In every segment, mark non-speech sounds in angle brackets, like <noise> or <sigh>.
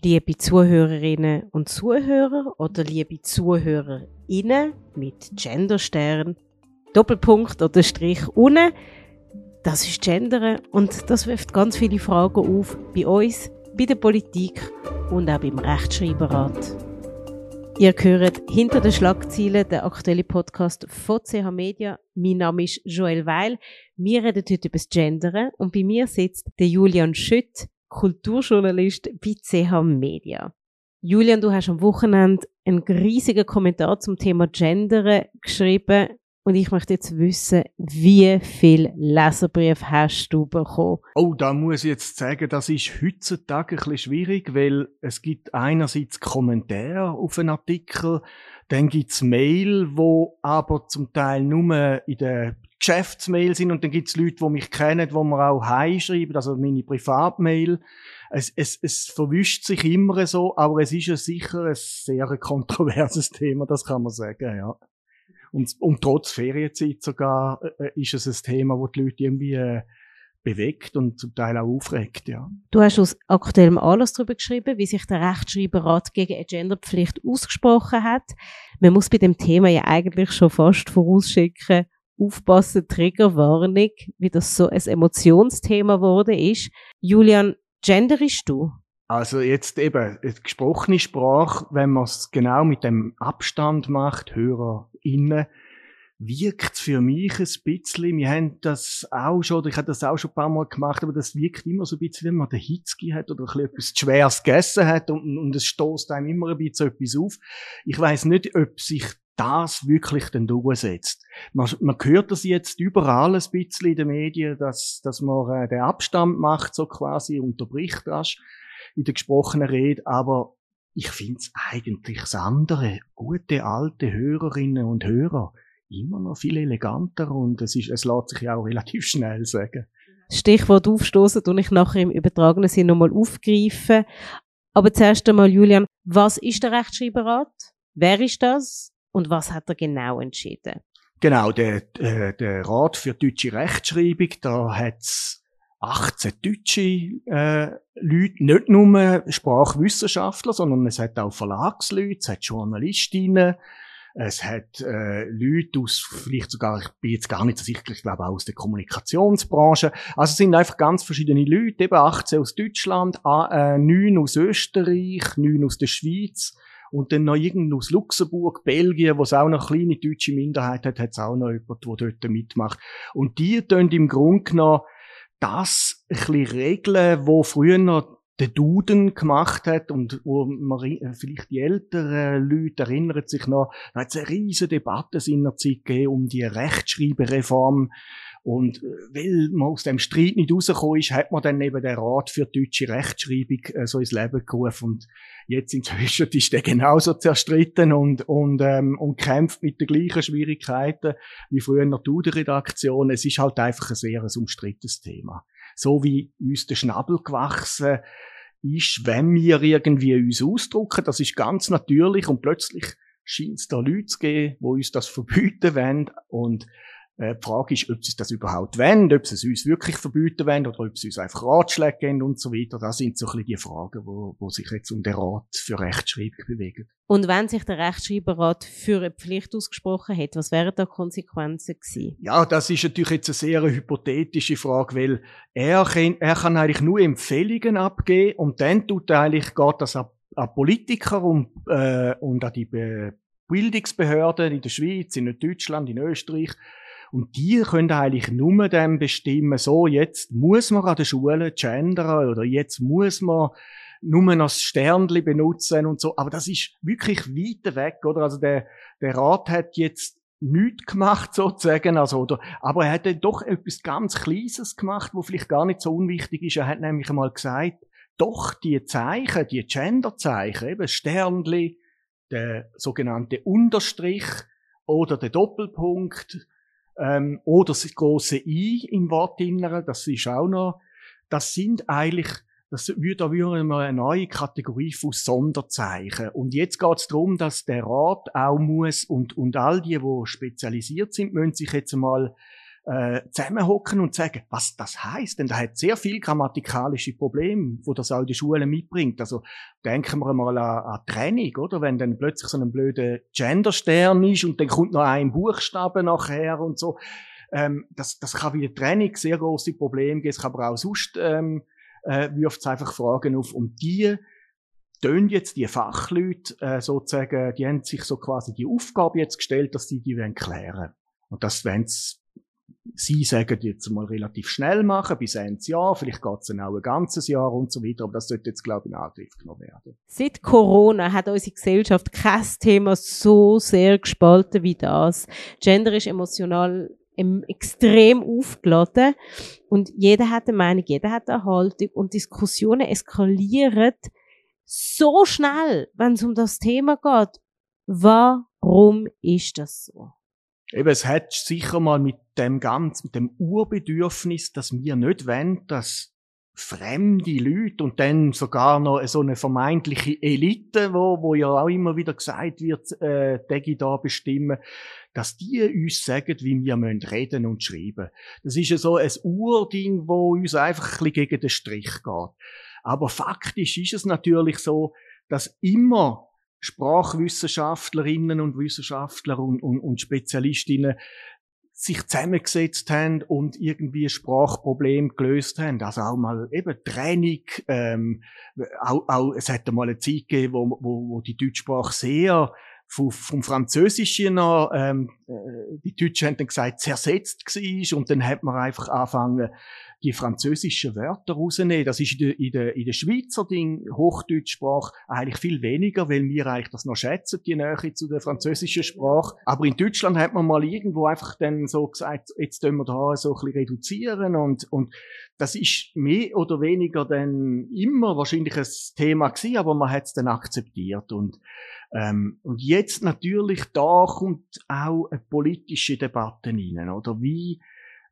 liebe Zuhörerinnen und Zuhörer oder liebe Zuhörerinnen mit Genderstern, Doppelpunkt oder Strich unten. Das ist Gendern und das wirft ganz viele Fragen auf bei uns, bei der Politik und auch beim Rechtschreiberrat. Ihr hört hinter den Schlagzeilen den aktuellen Podcast von CH Media. Mein Name ist Joel Weil. Wir reden heute über das Gendern und bei mir sitzt der Julian Schütt, Kulturjournalist bei CH Media. Julian, du hast am Wochenende einen riesigen Kommentar zum Thema Gendern geschrieben und ich möchte jetzt wissen, wie viel Leserbrief hast du bekommen? Oh, da muss ich jetzt sagen, das ist heutzutage ein bisschen schwierig, weil es gibt einerseits Kommentare auf einen Artikel, dann gibt's Mail, wo aber zum Teil nur in der Geschäftsmail sind und dann gibt's Leute, die mich kennen, wo mir auch heimschreiben, also meine Privatmail. Es, es, es verwischt sich immer so, aber es ist ja sicher ein sehr <laughs> kontroverses Thema, das kann man sagen, ja. Und, und trotz Ferienzeit sogar äh, äh ist es ein Thema, wo die Leute irgendwie äh, bewegt und zum Teil auch aufregt, ja. Du hast aus aktuellem Anlass darüber geschrieben, wie sich der Rechtschreiberrat gegen eine Genderpflicht ausgesprochen hat. Man muss bei dem Thema ja eigentlich schon fast vorausschicken, aufpassen, Triggerwarnung, wie das so ein Emotionsthema geworden ist. Julian, genderist du? Also jetzt eben, gesprochene Sprache, wenn man es genau mit dem Abstand macht, HörerInnen, wirkt für mich ein bisschen, wir haben das auch schon, ich habe das auch schon ein paar Mal gemacht, aber das wirkt immer so ein bisschen, wenn man den Hitzki hat oder ein etwas Schweres gegessen hat und, und es stoßt einem immer ein bisschen etwas auf. Ich weiß nicht, ob sich das wirklich dann durchsetzt. Man, man hört das jetzt überall ein bisschen in den Medien, dass, dass man äh, den Abstand macht, so quasi unterbricht das in der gesprochenen Rede, aber ich finde es eigentlich das andere, gute alte Hörerinnen und Hörer, immer noch viel eleganter und es, ist, es lässt sich ja auch relativ <laughs> schnell sagen. Stichwort aufstoßen und ich nachher im übertragenen Sinn nochmal aufgreifen. Aber zuerst einmal, Julian, was ist der Rechtschreiberrat? Wer ist das? Und was hat er genau entschieden? Genau, der, äh, der Rat für deutsche Rechtschreibung, da hat's 18 deutsche äh, Leute, nicht nur Sprachwissenschaftler, sondern es hat auch Verlagsleute, es hat Journalistinnen, es hat äh, Leute aus, vielleicht sogar, ich bin jetzt gar nicht so sicher, ich glaube auch aus der Kommunikationsbranche. Also es sind einfach ganz verschiedene Leute, eben 18 aus Deutschland, äh, 9 aus Österreich, 9 aus der Schweiz und dann noch irgendwo aus Luxemburg, Belgien, wo es auch noch eine kleine deutsche Minderheit hat, hat es auch noch jemand, der dort mitmacht. Und die tun im Grunde genommen das ein bisschen regeln, wo früher noch der Duden gemacht hat und wo man äh, vielleicht die älteren Leute erinnern sich noch, da hat es eine riesige Debatte in der Zeit gegeben um die Rechtschreibereform und äh, weil man aus dem Streit nicht rausgekommen ist, hat man dann eben den Rat für deutsche Rechtschreibung äh, so ins Leben gerufen. Und jetzt inzwischen ist der genauso zerstritten und, und, ähm, und kämpft mit den gleichen Schwierigkeiten wie früher in der Duden-Redaktion. Es ist halt einfach ein sehr ein umstrittenes Thema. So wie uns der Schnabel gewachsen ist, wenn wir irgendwie uns ausdrucken, das ist ganz natürlich und plötzlich scheint es da Leute zu geben, die uns das verbieten wollen und äh, die Frage ist, ob sie das überhaupt wollen, ob sie es uns wirklich verbieten wollen oder ob sie uns einfach Ratschläge geben und so weiter. Das sind so ein bisschen die Fragen, wo, wo sich jetzt um den Rat für Rechtschreibung bewegen. Und wenn sich der Rechtschreiberrat für eine Pflicht ausgesprochen hat, was wären da Konsequenzen gewesen? Ja, das ist natürlich jetzt eine sehr hypothetische Frage, weil er kann, er kann eigentlich nur Empfehlungen abgeben und dann tut er eigentlich, geht das an, an Politiker und, äh, und an die Be Bildungsbehörden in der Schweiz, in Deutschland, in Österreich, und die können eigentlich nur dann bestimmen, so, jetzt muss man an der Schule gendern oder jetzt muss man nur noch das Sternli benutzen und so. Aber das ist wirklich weit weg, oder? Also der, der Rat hat jetzt nichts gemacht, <laughs> sozusagen, also, oder, aber er hat dann doch etwas ganz Kleines gemacht, wo vielleicht gar nicht so unwichtig ist. Er hat nämlich einmal gesagt, doch die Zeichen, die Genderzeichen, eben Sternli, der sogenannte Unterstrich oder der Doppelpunkt, ähm, oder das große I im Wortinneren, das ist auch noch, das sind eigentlich, das würde, da würde man eine neue Kategorie von Sonderzeichen. Und jetzt geht es darum, dass der Rat auch muss und, und all die, die spezialisiert sind, müssen sich jetzt mal äh, zusammenhocken und sagen, was das heißt. Denn da hat sehr viel grammatikalische Probleme, wo das auch die Schule mitbringt. Also denken wir mal an, an Trennung, oder? Wenn dann plötzlich so ein blöder Genderstern ist und dann kommt noch ein Buchstabe nachher und so. Ähm, das, das kann wie Trennung sehr große Probleme geben. Es kann aber auch sonst ähm, äh, wirft es einfach Fragen auf. Und die tun jetzt die Fachleute äh, sozusagen, die haben sich so quasi die Aufgabe jetzt gestellt, dass sie die wollen klären. Und das wollen Sie sagen jetzt mal relativ schnell machen, bis Ende Jahr, vielleicht geht es dann auch ein ganzes Jahr und so weiter, aber das sollte jetzt, glaube ich, in Angriff genommen werden. Seit Corona hat unsere Gesellschaft kein Thema so sehr gespalten wie das. Gender ist emotional extrem aufgeladen und jeder hat eine Meinung, jeder hat eine Haltung und Diskussionen eskalieren so schnell, wenn es um das Thema geht. Warum ist das so? Eben, es hat sicher mal mit dem ganz, mit dem Urbedürfnis, dass wir nicht wollen, dass fremde Leute und dann sogar noch so eine vermeintliche Elite, wo, wo ja auch immer wieder gesagt wird, äh, die da bestimmen, dass die uns sagen, wie wir müssen reden und schreiben. Das ist ja so ein Urding, wo uns einfach ein bisschen gegen den Strich geht. Aber faktisch ist es natürlich so, dass immer Sprachwissenschaftlerinnen und Wissenschaftler und, und, und Spezialistinnen sich zusammengesetzt haben und irgendwie Sprachproblem gelöst haben. Also auch mal eben Training, ähm, auch, auch, es hat mal eine Zeit gegeben, wo, wo, wo die Deutschsprache sehr vom, vom Französischen noch, ähm, äh, die Deutschen haben dann gesagt, zersetzt war und dann hat man einfach angefangen, die französischen Wörter rausnehmen. Das ist in der, in der, in der Schweizer Ding, Hochdeutschsprache, eigentlich viel weniger, weil wir eigentlich das noch schätzen, die Nähe zu der französischen Sprache. Aber in Deutschland hat man mal irgendwo einfach dann so gesagt, jetzt tun wir da so ein bisschen reduzieren und, und das ist mehr oder weniger dann immer wahrscheinlich ein Thema gewesen, aber man hat es dann akzeptiert und ähm, und jetzt natürlich da kommt auch eine politische Debatte rein, oder wie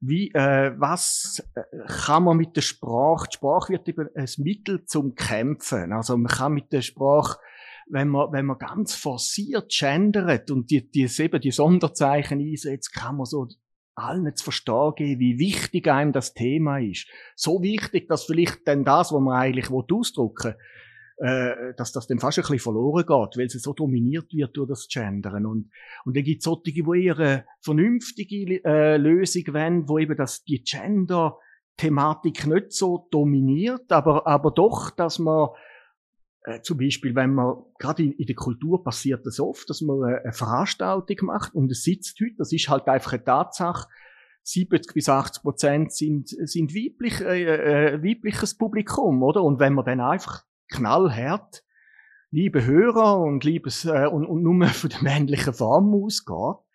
wie, äh, was äh, kann man mit der Sprache, die Sprache wird eben ein Mittel zum Kämpfen. Also man kann mit der Sprache, wenn man, wenn man ganz forciert gendert und die, die, eben die Sonderzeichen einsetzt, kann man so allen zu verstehen geben, wie wichtig einem das Thema ist. So wichtig, dass vielleicht dann das, was man eigentlich ausdrücken will, äh, dass das dann fast ein bisschen verloren geht, weil es so dominiert wird durch das Gendern. Und, und dann gibt es solche, die eher eine vernünftige äh, Lösung wollen, wo eben das, die Gender-Thematik nicht so dominiert, aber, aber doch, dass man äh, zum Beispiel, wenn man, gerade in, in, der Kultur passiert das oft, dass man eine, eine Veranstaltung macht und es sitzt heute, das ist halt einfach eine Tatsache, 70 bis 80 Prozent sind, sind weiblich, äh, äh, weibliches Publikum, oder? Und wenn man dann einfach knallhart, liebe Hörer und liebes äh, und, und nur von der männlichen Form ausgeht,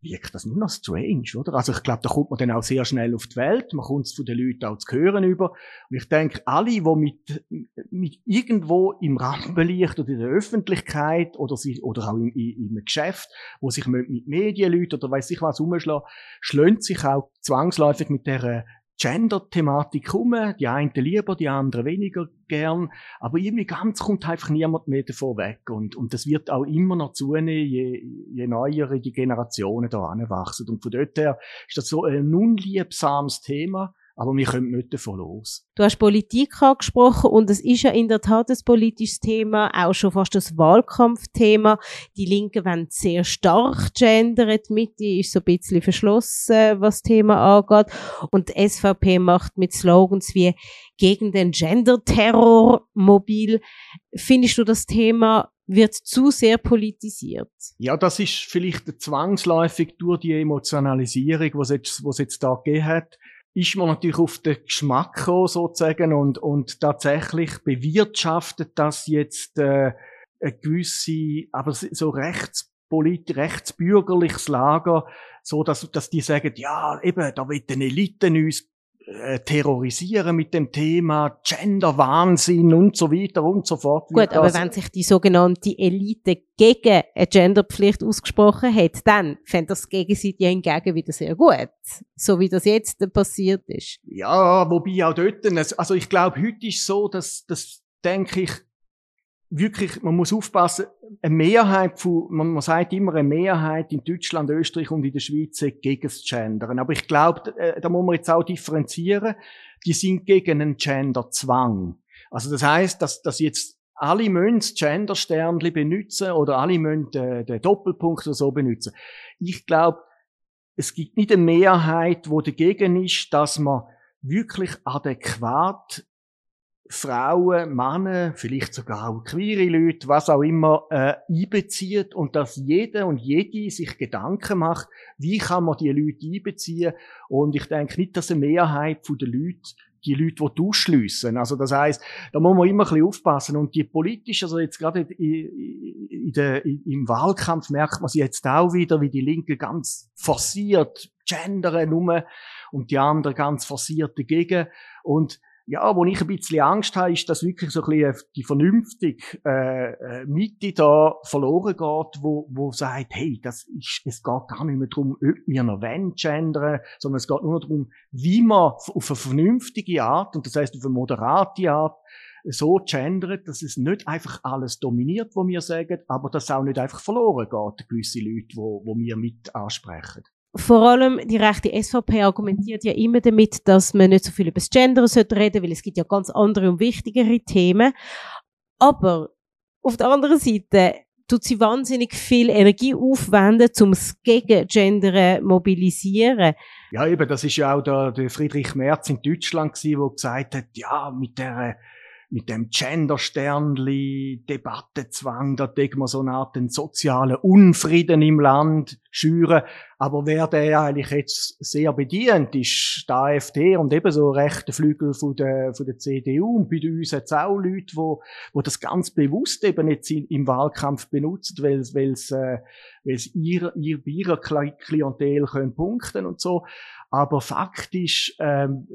wirkt das nur noch strange, oder? Also ich glaube, da kommt man dann auch sehr schnell auf die Welt, man kommt es von den Leuten auch zu hören über. Und ich denke, alle, die mit, mit irgendwo im Rampenlicht oder in der Öffentlichkeit oder, sie, oder auch in, in, einem Geschäft, wo sich mit Medienleuten oder weiß ich was umschlagen, schlönt sich auch zwangsläufig mit der Gender-Thematik rum. Die einen lieber, die anderen weniger gern. Aber irgendwie ganz kommt einfach niemand mehr davon weg. Und, und das wird auch immer noch zunehmen, je, je neuer die Generationen da anwachsen. Und von dort her ist das so ein unliebsames Thema aber wir kommen nicht davon los. Du hast Politik angesprochen und es ist ja in der Tat ein politisches Thema, auch schon fast das Wahlkampfthema. Die Linken wollen sehr stark gendern, die Mitte ist so ein bisschen verschlossen, was das Thema angeht. Und die SVP macht mit Slogans wie gegen den Gender-Terror mobil. Findest du das Thema wird zu sehr politisiert. Ja, das ist vielleicht zwangsläufig durch die Emotionalisierung, was jetzt, was jetzt da gegeben hat ist man natürlich auf den Geschmack gekommen, sozusagen, und, und tatsächlich bewirtschaftet das jetzt äh, eine gewisse, aber so rechtspolit, rechtsbürgerliches Lager, so dass, dass die sagen, ja, eben, da wird eine Elite uns äh, terrorisieren mit dem Thema Gender-Wahnsinn und so weiter und so fort. Gut, aber wenn sich die sogenannte Elite gegen eine Genderpflicht ausgesprochen hat, dann fände das Gegenseite hingegen wieder sehr gut. So wie das jetzt passiert ist. Ja, wobei auch dort, also ich glaube, heute ist so, dass, dass denke ich, wirklich, man muss aufpassen, eine Mehrheit von, man, man sagt immer, eine Mehrheit in Deutschland, Österreich und in der Schweiz gegen das Gendern. Aber ich glaube, äh, da muss man jetzt auch differenzieren. Die sind gegen einen Genderzwang. Also das heißt, dass, dass jetzt alle müssen das Gendersternli benutzen oder alle müssen den, den Doppelpunkt oder so benutzen. Ich glaube, es gibt nicht eine Mehrheit, wo dagegen ist, dass man wirklich adäquat Frauen, Männer, vielleicht sogar auch queere Leute, was auch immer, äh, einbezieht und dass jeder und jede sich Gedanken macht, wie kann man die Leute einbeziehen. Und ich denke nicht, dass eine Mehrheit der Leute die Leute, die ausschliessen. Also das heißt, da muss man immer ein bisschen aufpassen. Und die politisch, also jetzt gerade in, in der, im Wahlkampf merkt man sie jetzt auch wieder, wie die Linke ganz forciert gendern nur und die anderen ganz forciert dagegen. Und ja, wo ich ein bisschen Angst habe, ist, dass wirklich so ein bisschen die vernünftige äh, äh, Mitte da verloren geht, wo, wo sagt, hey, das ist, es geht gar nicht mehr darum, ob wir noch wollen gendern, sondern es geht nur darum, wie man auf eine vernünftige Art, und das heißt auf eine moderate Art, so gendert, dass es nicht einfach alles dominiert, wo wir sagen, aber dass auch nicht einfach verloren geht, gewisse Leute, wo, wo wir mit ansprechen vor allem die rechte SVP argumentiert ja immer damit, dass man nicht so viel über das Gender reden sollte weil es gibt ja ganz andere und wichtigere Themen. Aber auf der anderen Seite tut sie wahnsinnig viel Energie aufwenden, um das gegen Gender mobilisieren. Ja, eben, das ist ja auch der, Friedrich Merz in Deutschland der gesagt hat, ja, mit der mit dem Gender-Sternli, Debattezwang, da denkt man so eine Art den sozialen Unfrieden im Land schüren. Aber wer der eigentlich jetzt sehr bedient, ist die AfD und ebenso rechte Flügel von der, von der CDU. Und bei uns hat es auch Leute, wo, wo das ganz bewusst eben jetzt im Wahlkampf benutzt, weil, weil es, äh, weil es ihr, ihr, ihrer Klientel können punkten und so. Aber faktisch ähm,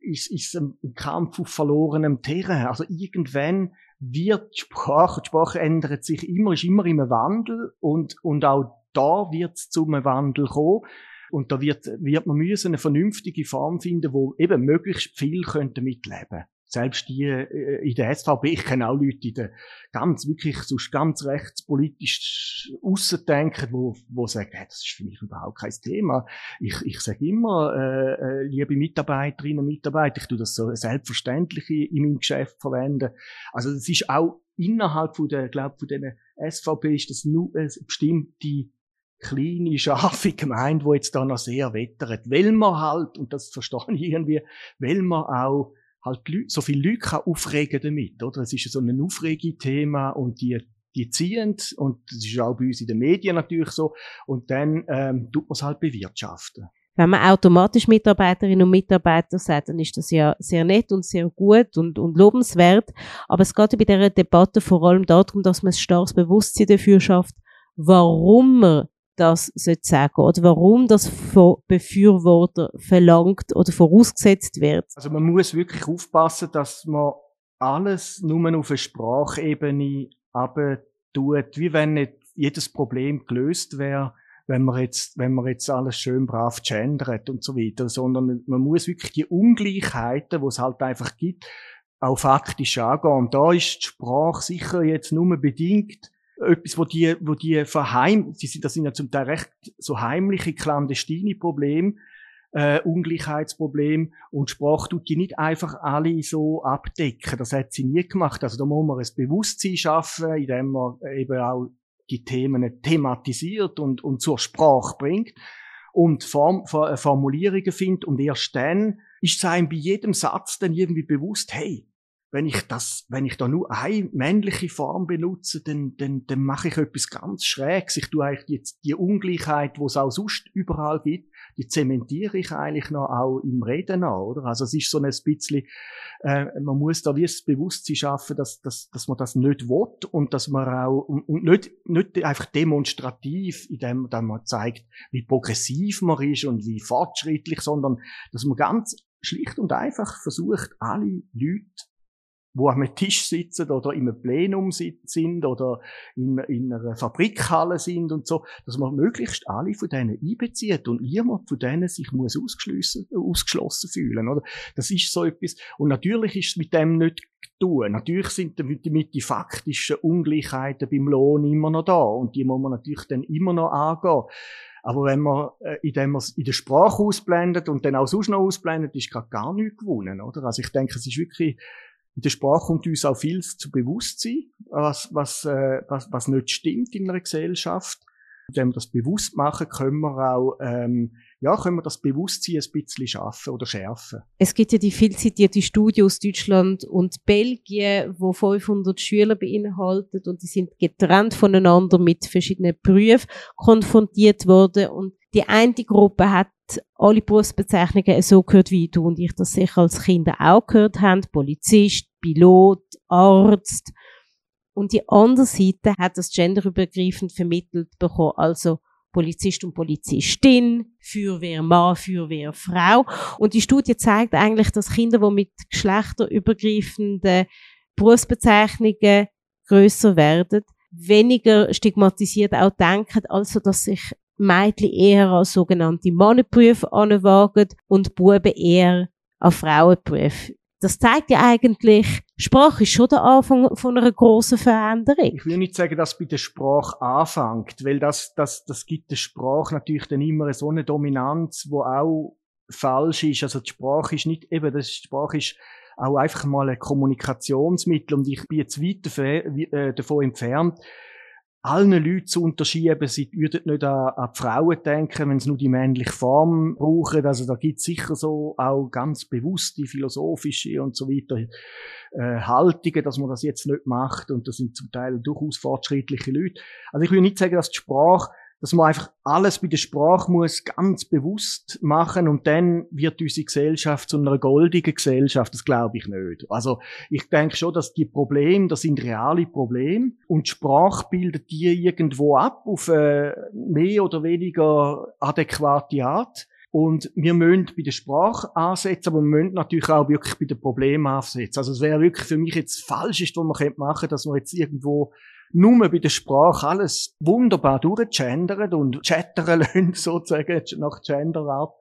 ist, ist ein Kampf auf verlorenem Terrain. Also irgendwann wird die Sprache, die Sprache ändert sich immer, ist immer im Wandel und, und auch da wird es zum Wandel kommen. Und da wird, wird man müssen eine vernünftige Form finden, wo eben möglichst viel könnte mitleben selbst die äh, in der SVP, ich kenne auch Leute, die ganz, wirklich so ganz rechtspolitisch ausdenken, wo, wo sagen, hey, das ist für mich überhaupt kein Thema. Ich, ich sage immer, äh, äh, liebe Mitarbeiterinnen und Mitarbeiter, ich tue das so selbstverständlich in, in meinem Geschäft verwenden. Also das ist auch innerhalb von der, glaube von den SVP ist das nur eine bestimmte kleine, scharfe Gemeinde, wo jetzt da noch sehr wettert, weil man halt, und das verstehe ich irgendwie, weil man auch halt so viele Leute kann aufregen damit, oder? Es ist so ein Aufregethema und die, die ziehen und das ist auch bei uns in den Medien natürlich so und dann ähm, tut man es halt bewirtschaften. Wenn man automatisch Mitarbeiterinnen und Mitarbeiter sagt, dann ist das ja sehr nett und sehr gut und, und lobenswert. Aber es geht bei dieser Debatte vor allem darum, dass man ein starkes Bewusstsein dafür schafft, warum man das sagen oder warum das von Befürworter verlangt oder vorausgesetzt wird. Also man muss wirklich aufpassen, dass man alles nur auf eine Sprachebene tut, wie wenn nicht jedes Problem gelöst wäre, wenn man jetzt, wenn man jetzt alles schön brav gendert und so weiter, sondern man muss wirklich die Ungleichheiten, die es halt einfach gibt, auch faktisch angehen. Und da ist die Sprache sicher jetzt nur bedingt etwas, wo die, wo die verheim, die sind, das sind ja zum Teil recht so heimliche, clandestine Probleme, äh, Ungleichheitsproblem und Sprache tut die nicht einfach alle so abdecken. Das hat sie nie gemacht. Also da muss man ein Bewusstsein schaffen, indem man eben auch die Themen thematisiert und, und zur Sprache bringt und Form, Formulierungen findet und erst dann ist es einem bei jedem Satz dann irgendwie bewusst, hey, wenn ich das, wenn ich da nur eine männliche Form benutze, dann, dann, dann mache ich etwas ganz Schräges. Ich tue eigentlich jetzt die Ungleichheit, wo es auch sonst überall gibt, die zementiere ich eigentlich noch auch im Reden an, oder? Also es ist so ein bisschen, äh, man muss da wie das Bewusstsein schaffen, dass, dass, dass man das nicht will und dass man auch, und, nicht, nicht einfach demonstrativ, indem man zeigt, wie progressiv man ist und wie fortschrittlich, sondern dass man ganz schlicht und einfach versucht, alle Leute wo am Tisch sitzen oder einem Plenum sind oder in, in einer Fabrikhalle sind und so, dass man möglichst alle von denen einbezieht und niemand von denen sich muss ausgeschlossen, ausgeschlossen fühlen, oder? Das ist so etwas. Und natürlich ist es mit dem nicht tun. Natürlich sind damit die faktischen Ungleichheiten beim Lohn immer noch da und die muss man natürlich dann immer noch angehen. Aber wenn man, äh, indem man es in der Sprache ausblendet und dann auch sonst noch ausblendet, ist gerade gar nichts gewonnen, oder? Also ich denke, es ist wirklich in der Sprache kommt uns auch viel zu Bewusstsein, was, was, äh, was, was nicht stimmt in einer Gesellschaft. Wenn wir das bewusst machen, können wir auch, ähm, ja, können wir das Bewusstsein ein bisschen schaffen oder schärfen. Es gibt ja die viel zitierte Studie aus Deutschland und Belgien, wo 500 Schüler beinhaltet und die sind getrennt voneinander mit verschiedenen Berufen konfrontiert worden und die eine Gruppe hat alle Berufsbezeichnungen so gehört, wie du und ich das sicher als Kinder auch gehört haben. Polizist, Pilot, Arzt. Und die andere Seite hat das genderübergreifend vermittelt bekommen, also Polizist und Polizistin, Feuerwehrmann, Feuerwehrfrau. Und die Studie zeigt eigentlich, dass Kinder, die mit geschlechterübergreifenden Berufsbezeichnungen größer werden, weniger stigmatisiert auch denken, also dass sich Mädchen eher an sogenannte Mannenberufe anwagen und Buben eher an Frauenberufe. Das zeigt ja eigentlich, Sprache ist schon der Anfang von einer grossen Veränderung. Ich will nicht sagen, dass bei der Sprache anfängt, weil das, das, das gibt der Sprache natürlich dann immer so eine Dominanz, wo auch falsch ist. Also die Sprache ist nicht, eben, das, die Sprache ist auch einfach mal ein Kommunikationsmittel und ich bin jetzt weit äh, davon entfernt, allen Leuten zu unterschieben. Sie würden nicht an, an die Frauen denken, wenn sie nur die männliche Form brauchen. Also da gibt es sicher so auch ganz bewusste philosophische und so weiter äh, Haltungen, dass man das jetzt nicht macht. Und das sind zum Teil durchaus fortschrittliche Leute. Also ich will nicht sagen, dass die Sprache dass man einfach alles bei der Sprache muss ganz bewusst machen und dann wird unsere Gesellschaft zu einer goldigen Gesellschaft. Das glaube ich nicht. Also ich denke schon, dass die Probleme, das sind reale Probleme und die Sprache bildet die irgendwo ab auf äh, mehr oder weniger adäquate Art. Und wir müssen bei der Sprache ansetzen, aber wir müssen natürlich auch wirklich bei den Problemen ansetzen. Also es wäre wirklich für mich jetzt falsch, was man machen könnte, dass man jetzt irgendwo nur bei der Sprache alles wunderbar durchgendern und chattern <laughs> lassen, sozusagen, nach Genderart.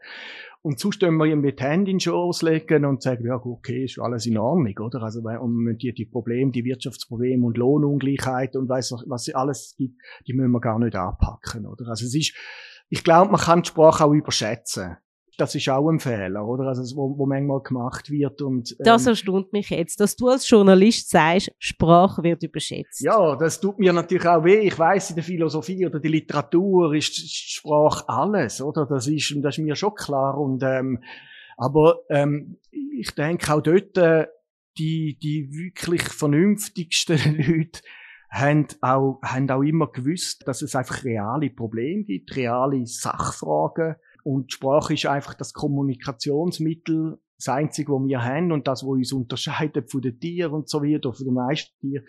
Und sonst können wir ihm mit Hand in den Schoß legen und sagen, ja, okay, ist alles in Ordnung, oder? Also, und die, die Probleme, die Wirtschaftsprobleme und Lohnungleichheit und weiss, was es alles gibt, die müssen wir gar nicht anpacken, oder? Also, es ist, ich glaube, man kann die Sprache auch überschätzen das ist auch ein Fehler, oder? Also, wo, wo manchmal gemacht wird und. Ähm, das erstaunt mich jetzt, dass du als Journalist sagst, Sprache wird überschätzt. Ja, das tut mir natürlich auch weh. Ich weiß in der Philosophie oder der Literatur ist, ist Sprache alles, oder? Das ist, das ist mir schon klar und, ähm, aber, ähm, ich denke auch dort, äh, die, die wirklich vernünftigsten <laughs> Leute, haben auch, haben auch immer gewusst, dass es einfach reale Probleme gibt, reale Sachfragen, und Sprache ist einfach das Kommunikationsmittel, das einzige, was wir haben und das, was uns unterscheidet von den Tieren und so weiter, von den meisten Tieren,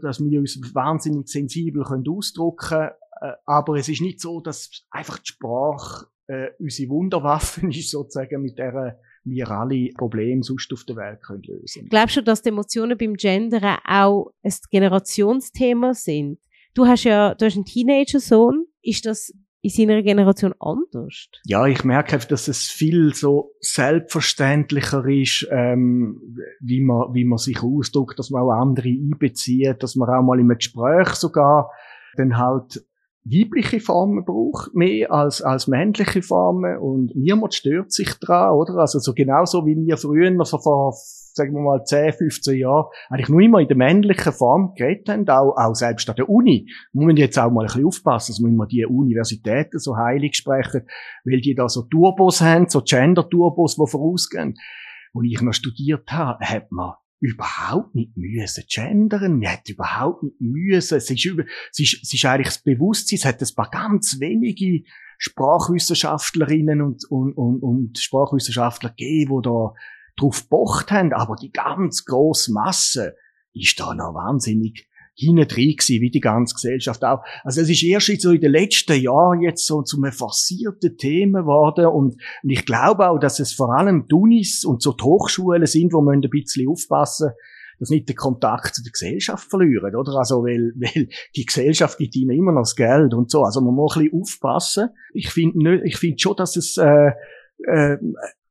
dass wir uns wahnsinnig sensibel können ausdrücken können. Äh, aber es ist nicht so, dass einfach die Sprache äh, unsere Wunderwaffe <laughs> ist, sozusagen, mit der wir alle Probleme sonst auf der Welt können lösen Glaubst du, dass die Emotionen beim Gendern auch ein Generationsthema sind? Du hast ja, du hast einen Teenager-Sohn. Ist das in seiner Generation anders? Ja, ich merke einfach, dass es viel so selbstverständlicher ist, ähm, wie man, wie man sich ausdrückt, dass man auch andere einbezieht, dass man auch mal im Gespräch sogar dann halt weibliche Formen braucht, mehr als, als männliche Formen und niemand stört sich dran, oder? Also so genauso wie wir früher, so vor, sagen wir mal, 10, 15 Jahren, eigentlich nur immer in der männlichen Form geredet haben, auch, auch selbst an der Uni. Wir müssen jetzt auch mal ein bisschen aufpassen, dass wir immer die Universitäten so heilig sprechen, weil die da so Turbos haben, so Gender-Turbos, die vorausgehen. Wo ich noch studiert habe, hat man überhaupt nicht müssen gendern. Man hat überhaupt nicht müssen. Es ist, über, es ist, es ist eigentlich das Bewusstsein. Es hat ein paar ganz wenige Sprachwissenschaftlerinnen und, und, und, und Sprachwissenschaftler gegeben, die da drauf pocht haben. Aber die ganz grosse Masse ist da noch wahnsinnig hinten drin wie die ganze Gesellschaft auch. Also es ist erst so in den letzten Jahren jetzt so zu einem forcierten Thema geworden und, und ich glaube auch, dass es vor allem die Unis und so die Hochschulen sind, wo man ein bisschen aufpassen dass nicht den Kontakt zu der Gesellschaft verlieren, oder? Also, weil, <laughs> weil die Gesellschaft gibt ihnen immer noch das Geld und so. Also, man muss ein bisschen aufpassen. Ich finde ich finde schon, dass es, äh, äh,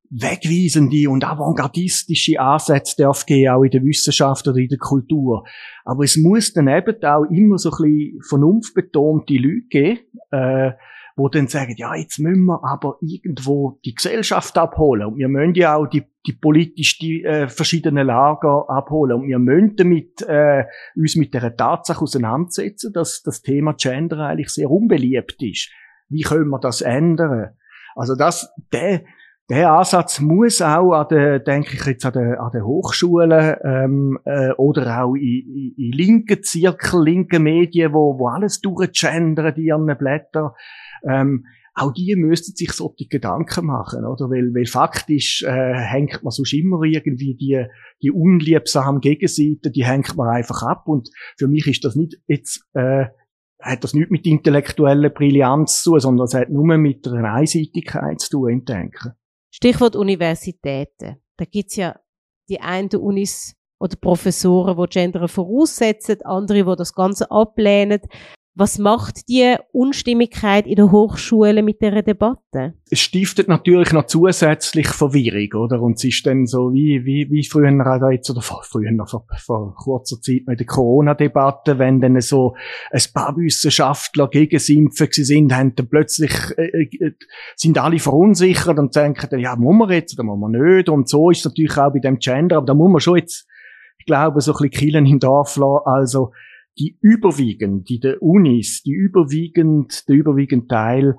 wegweisende und avantgardistische Ansätze darf geben, auch in der Wissenschaft oder in der Kultur. Aber es muss dann eben auch immer so ein bisschen vernunftbetonte Leute geben, äh, wo dann sagen, ja, jetzt müssen wir aber irgendwo die Gesellschaft abholen. Und wir müssen ja auch die, die politisch die äh, verschiedenen Lager abholen. Und wir müssen damit, äh, uns mit der Tatsache auseinandersetzen, dass das Thema Gender eigentlich sehr unbeliebt ist. Wie können wir das ändern? Also das, der, der Ansatz muss auch an der, denke ich jetzt an der, an der Hochschule ähm, äh, oder auch in, in, in linken Zirkel, linken Medien, wo, wo alles durchgendern, die ihren Blätter, ähm, auch die müssten sich so die Gedanken machen, oder? Weil, weil faktisch äh, hängt man sonst immer irgendwie die, die unliebsamen Gegenseiten, die hängt man einfach ab. Und für mich ist das nicht jetzt, äh, hat das nicht mit intellektueller Brillanz zu tun, sondern es hat nur mit einer Einseitigkeit zu tun im Denken. Stichwort Universitäten. Da gibt's ja die einen Unis oder Professoren, die Gender voraussetzen, andere, die das Ganze ablehnen. Was macht die Unstimmigkeit in der Hochschule mit der Debatte? Es stiftet natürlich noch zusätzlich Verwirrung, oder? Und es ist dann so wie, wie, wie früher auch jetzt, oder vor, früher vor, vor kurzer Zeit mit der Corona-Debatte, wenn dann so ein paar Wissenschaftler gegen Impfen sind, haben dann plötzlich, äh, äh, sind alle verunsichert und denken dann, ja, muss man jetzt oder muss man nicht? Und so ist es natürlich auch bei dem Gender, aber da muss man schon jetzt, ich glaube, so ein bisschen Killen im Dorf lassen, also, die überwiegend, die der Unis, die überwiegend, der überwiegende Teil,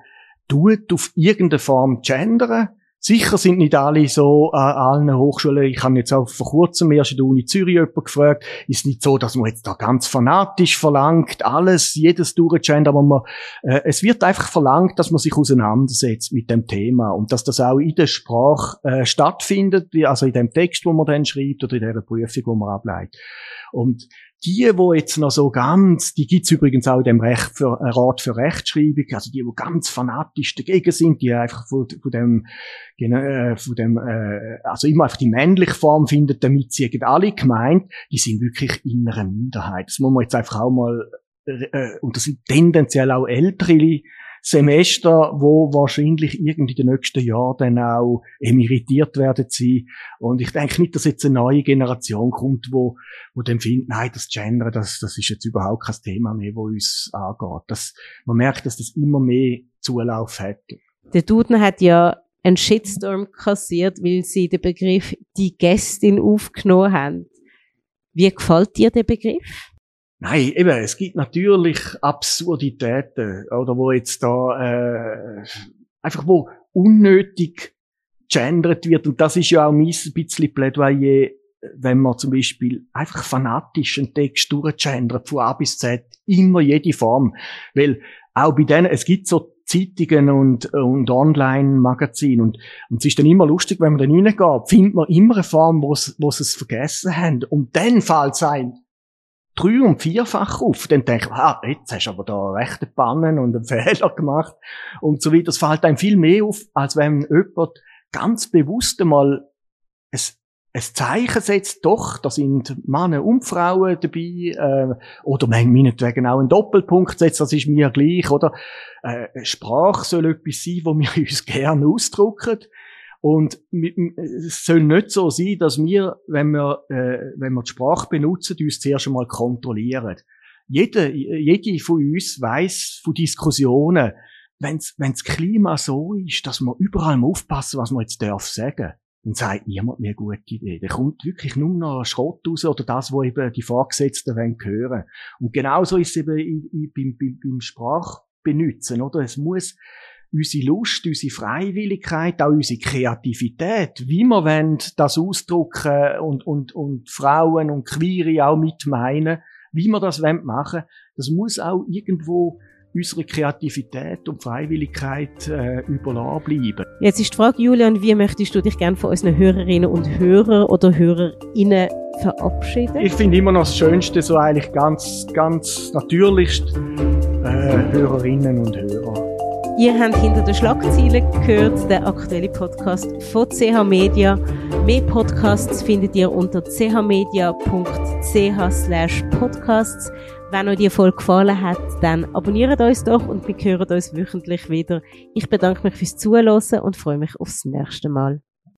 tut auf irgendeine Form gendern. Sicher sind nicht alle so an allen Hochschulen. Ich habe jetzt auch vor kurzem erst in der Uni Zürich jemanden gefragt. Ist nicht so, dass man jetzt da ganz fanatisch verlangt, alles, jedes durchgender, aber man, äh, es wird einfach verlangt, dass man sich auseinandersetzt mit dem Thema und dass das auch in der Sprache äh, stattfindet, also in dem Text, wo man dann schreibt oder in der Prüfung, wo man ableitet. Und die, wo jetzt noch so ganz, die gibt's übrigens auch in dem Recht für, äh, Rat für Rechtschreibung, also die, wo ganz fanatisch dagegen sind, die einfach von, von dem, äh, von dem, äh, also immer einfach die männliche Form findet, damit sie alle gemeint, die sind wirklich in Minderheit. Das muss man jetzt einfach auch mal, äh, und das sind tendenziell auch ältere Semester, wo wahrscheinlich irgendwie in den nächsten Jahren dann auch emeritiert werden sie. Und ich denke nicht, dass jetzt eine neue Generation kommt, wo, wo dann findet, nein, das Gender, das, das ist jetzt überhaupt kein Thema mehr, wo uns angeht. Das, man merkt, dass das immer mehr Zulauf hat. Der Duden hat ja einen Shitstorm kassiert, weil sie den Begriff die Gästin aufgenommen haben. Wie gefällt dir der Begriff? Nein, eben, es gibt natürlich Absurditäten, oder wo jetzt da äh, einfach wo unnötig gendert wird. Und das ist ja auch mein bisschen Plädoyer, wenn man zum Beispiel einfach fanatisch einen Text durchgendert, von A bis Z, immer jede Form. Weil auch bei denen, es gibt so Zeitungen und, und Online-Magazine und, und es ist dann immer lustig, wenn man dann reingeht, findet man immer eine Form, wo sie es vergessen haben. Und dann fällt es ein, drei- und vierfach auf. Dann denke ich, ah, jetzt hast du aber da rechte Pannen und einen Fehler gemacht und so weiter. Das fällt einem viel mehr auf, als wenn jemand ganz bewusst einmal ein, ein Zeichen setzt, doch, da sind Männer und Frauen dabei, äh, oder meinetwegen auch einen Doppelpunkt setzt, das ist mir gleich, oder? Äh, Sprache soll etwas sein, wo wir <laughs> uns gerne ausdrücken. Und es soll nicht so sein, dass wir, wenn wir, äh, wenn wir die Sprache benutzen, uns zuerst einmal kontrollieren. Jede, jede von uns weiß von Diskussionen, wenn das Klima so ist, dass man überall aufpassen was man jetzt darf sagen, dann sagt niemand mehr gute Idee. Da kommt wirklich nur noch Schrott raus oder das, wo eben die Vorgesetzten hören wollen. Und genauso ist es eben beim, beim, beim Sprachbenutzen, oder? Es muss, unsere Lust, unsere Freiwilligkeit, auch unsere Kreativität, wie wir wollen, das ausdrucken und, und, und Frauen und Queere auch mit meinen, wie wir das wollen machen, das muss auch irgendwo unsere Kreativität und Freiwilligkeit äh, überlassen bleiben. Jetzt ist die Frage, Julian, wie möchtest du dich gerne von unseren Hörerinnen und Hörern oder Hörerinnen verabschieden? Ich finde immer noch das Schönste, so eigentlich ganz, ganz natürlichst äh, Hörerinnen und Hörer. Ihr habt hinter den Schlagzeilen gehört, der aktuelle Podcast von CH Media. Mehr Podcasts findet ihr unter chmedia.ch podcasts. Wenn euch die Folge gefallen hat, dann abonniert uns doch und wir hören uns wöchentlich wieder. Ich bedanke mich fürs Zuhören und freue mich aufs nächste Mal.